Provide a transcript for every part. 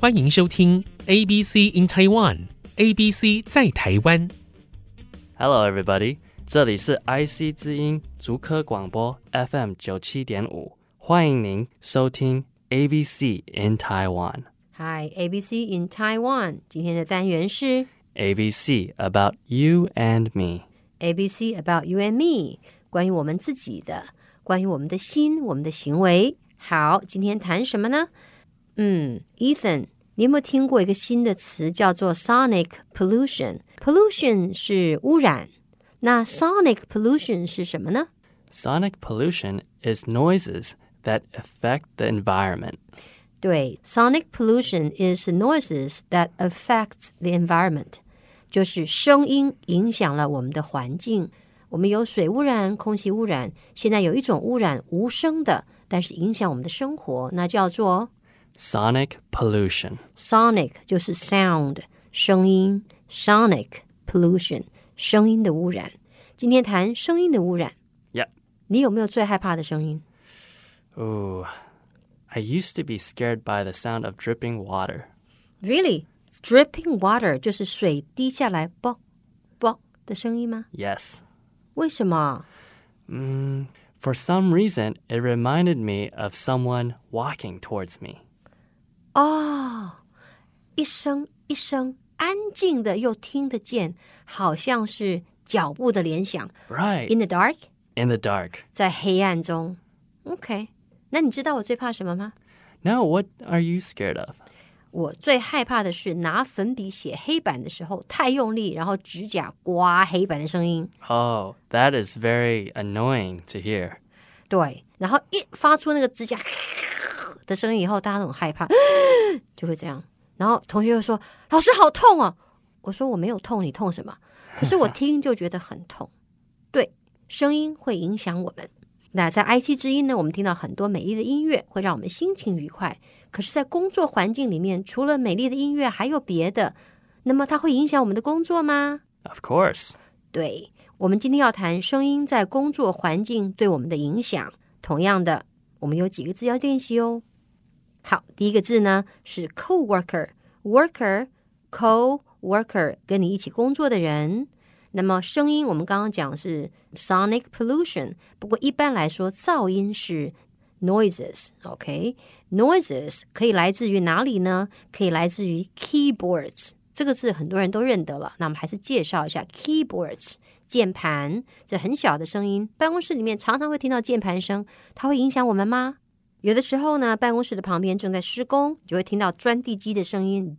欢迎收听 ABC in Taiwan。ABC 在台湾。Hello, everybody，这里是 IC 之音竹科广播 FM 九七点五，欢迎您收听 ABC in Taiwan。Hi, ABC in Taiwan，今天的单元是 ABC about you and me。ABC about you and me，关于我们自己的，关于我们的心，我们的行为。好，今天谈什么呢？嗯，Ethan，你有没有听过一个新的词叫做 sonic pollution？pollution 是污染，那 sonic pollution 是什么呢？Sonic pollution is noises that affect the environment. 对，sonic pollution is noises that affect the environment，就是声音影响了我们的环境。我们有水污染、空气污染，现在有一种污染无声的，但是影响我们的生活，那叫做 Sonic pollution. sonic，就是 sound 声音，sonic pollution 声音的污染。今天谈声音的污染， Yep. 你有没有最害怕的声音？ Ooh. I used to be scared by the sound of dripping water. Really? Dripping water 就是水滴下来啵啵的声音吗？ Yes. 为什么？ Mm, for some reason, it reminded me of someone walking towards me. 哦，一声一声，安静的又听得见，好像是脚步的联想。Right. In the dark，In the dark. 在黑暗中。OK，那你知道我最怕什么吗？Now, what are you scared of? 我最害怕的是拿粉笔写黑板的时候太用力，然后指甲刮黑板的声音。Oh, that is very annoying to hear. 对，然后一发出那个指甲的声音以后，大家都很害怕，就会这样。然后同学又说：“老师好痛哦！”我说：“我没有痛，你痛什么？”可是我听就觉得很痛。对，声音会影响我们。那在 IC 之音呢，我们听到很多美丽的音乐，会让我们心情愉快。可是，在工作环境里面，除了美丽的音乐，还有别的。那么，它会影响我们的工作吗？Of course. 对，我们今天要谈声音在工作环境对我们的影响。同样的，我们有几个字要练习哦。好，第一个字呢是 co-worker，worker co-worker 跟你一起工作的人。那么声音我们刚刚讲是 sonic pollution，不过一般来说噪音是 noises。OK，noises、可以来自于哪里呢？可以来自于 keyboards。这个字很多人都认得了，那我们还是介绍一下 keyboards 键盘，这很小的声音，办公室里面常常会听到键盘声，它会影响我们吗？有的时候呢，办公室的旁边正在施工，就会听到钻地机的声音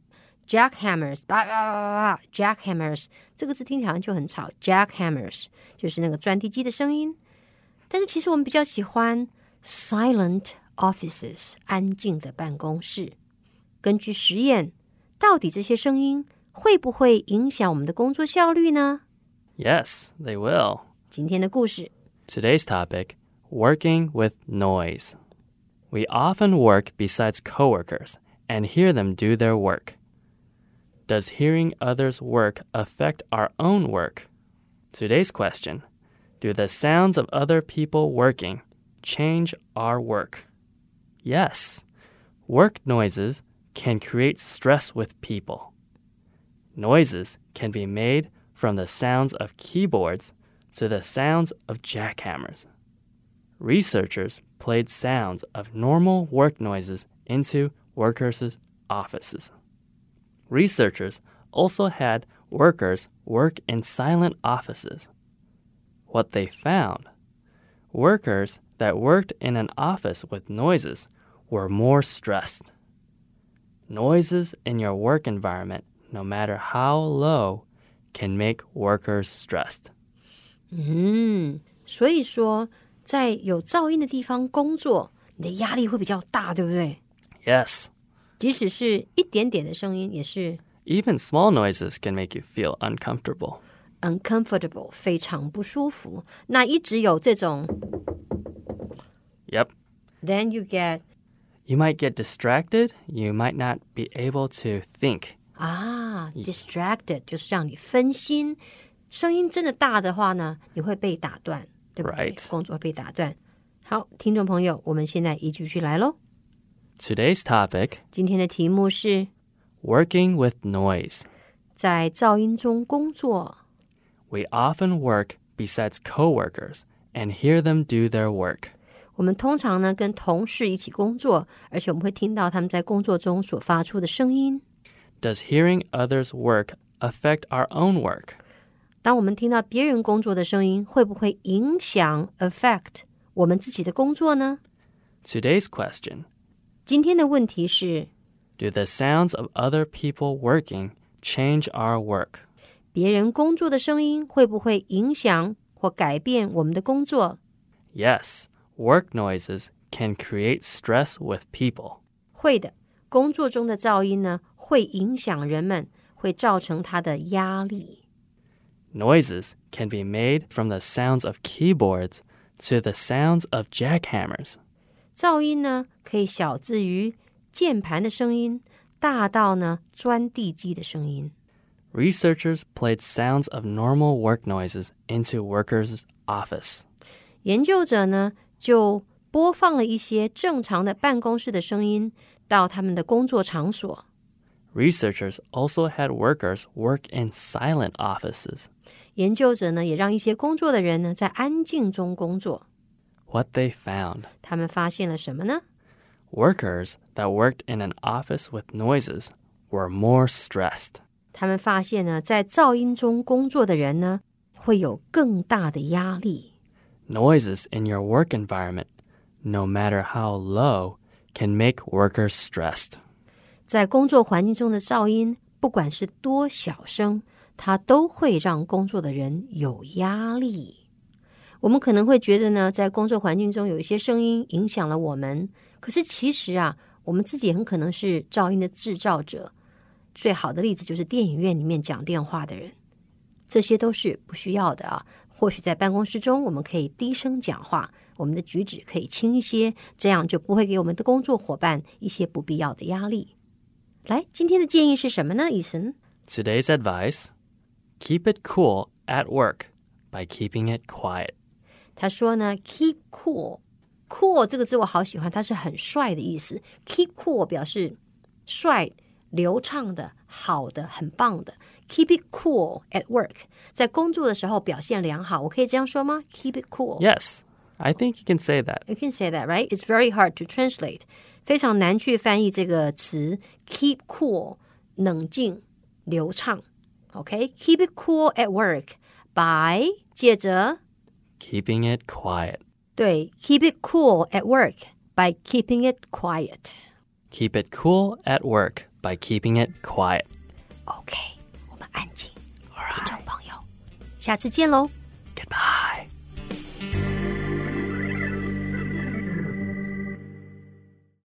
，jackhammers，叭叭叭叭叭，jackhammers 这个字听起来就很吵，jackhammers 就是那个钻地机的声音。但是其实我们比较喜欢 silent offices，安静的办公室。根据实验，到底这些声音会不会影响我们的工作效率呢？Yes, they will. 今天的故事 Today's topic working with noise. We often work besides coworkers and hear them do their work. Does hearing others' work affect our own work? Today's question Do the sounds of other people working change our work? Yes. Work noises can create stress with people. Noises can be made from the sounds of keyboards to the sounds of jackhammers Researchers played sounds of normal work noises into workers' offices. Researchers also had workers work in silent offices. What they found workers that worked in an office with noises were more stressed. Noises in your work environment, no matter how low, can make workers stressed. 嗯，所以说， 在有噪音的地方工作，你的压力会比较大，对不对？ Yes, 即使是一点点的声音，也是 even small noises can make you feel uncomfortable. uncomfortable，非常不舒服。那一直有这种 Yep. ，then you get You might get distracted. You might not be able to think. 啊，distracted 就是让你分心。声音真的大的话呢，你会被打断， 对不对 Right 工作会被打断。好，听众朋友，我们现在一句句来喽。 Today's topic 今天的题目是 working with noise. 在噪音中工作。 We often work besides coworkers and hear them do their work. 我们通常呢跟同事一起工作，而且我们会听到他们在工作中所发出的声音。 Does hearing others work affect our own work? 当我们听到别人工作的声音，会不会影响 affect 我们自己的工作呢？ Today's question 今天的问题是： Do the sounds of other people working change our work? 别人工作的声音会不会影响或改变我们的工作？ Yes, work noises can create stress with people. 会的。工作中的噪音呢，会影响人们，会造成他的压力。 Noises can be made from the sounds of keyboards to the sounds of jackhammers. 噪音呢，可以小至于键盘的声音，大到呢钻地机的声音。Researchers played sounds of normal work noises into workers' office. 研究者呢就播放了一些正常的办公室的声音到他们的工作场所。Researchers also had workers work in silent offices. 研究者呢，也让一些工作的人呢，在安静中工作。 What they found 他们发现了什么呢？ workers that worked in an office with noises were more stressed. 他们发现呢，在噪音中工作的人呢，会有更大的压力。 Noises in your work environment, no matter how low, can make workers stressed. 在工作环境中的噪音，不管是多小声， 它都会让工作的人有压力。我们可能会觉得呢，在工作环境中有一些声音影响了我们，可是其实啊，我们自己很可能是噪音的制造者。最好的例子就是电影院里面讲电话的人，这些都是不需要的啊。或许在办公室中，我们可以低声讲话，我们的举止可以轻一些，这样就不会给我们的工作伙伴一些不必要的压力。来，今天的建议是什么呢？伊森，Today's advice keep it cool at work by keeping it quiet. 他说呢，keep cool，cool 这个字我好喜欢，它是很帅的意思。keep cool 表示帅、流畅的、好的、很棒的。Keep it cool at work，在工作的时候表现良好，我可以这样说吗？Keep it cool。 Yes, I think you can say that. You can say that, right? It's very hard to translate，非常难去翻译这个词。Keep cool，冷静、流畅。 OK，keep、it cool at work by 借着 Keeping it quiet. 对，keep it cool at work by keeping it quiet。 Keep it cool at work by keeping it quiet. OK，我们安静，听众朋友，下次见喽。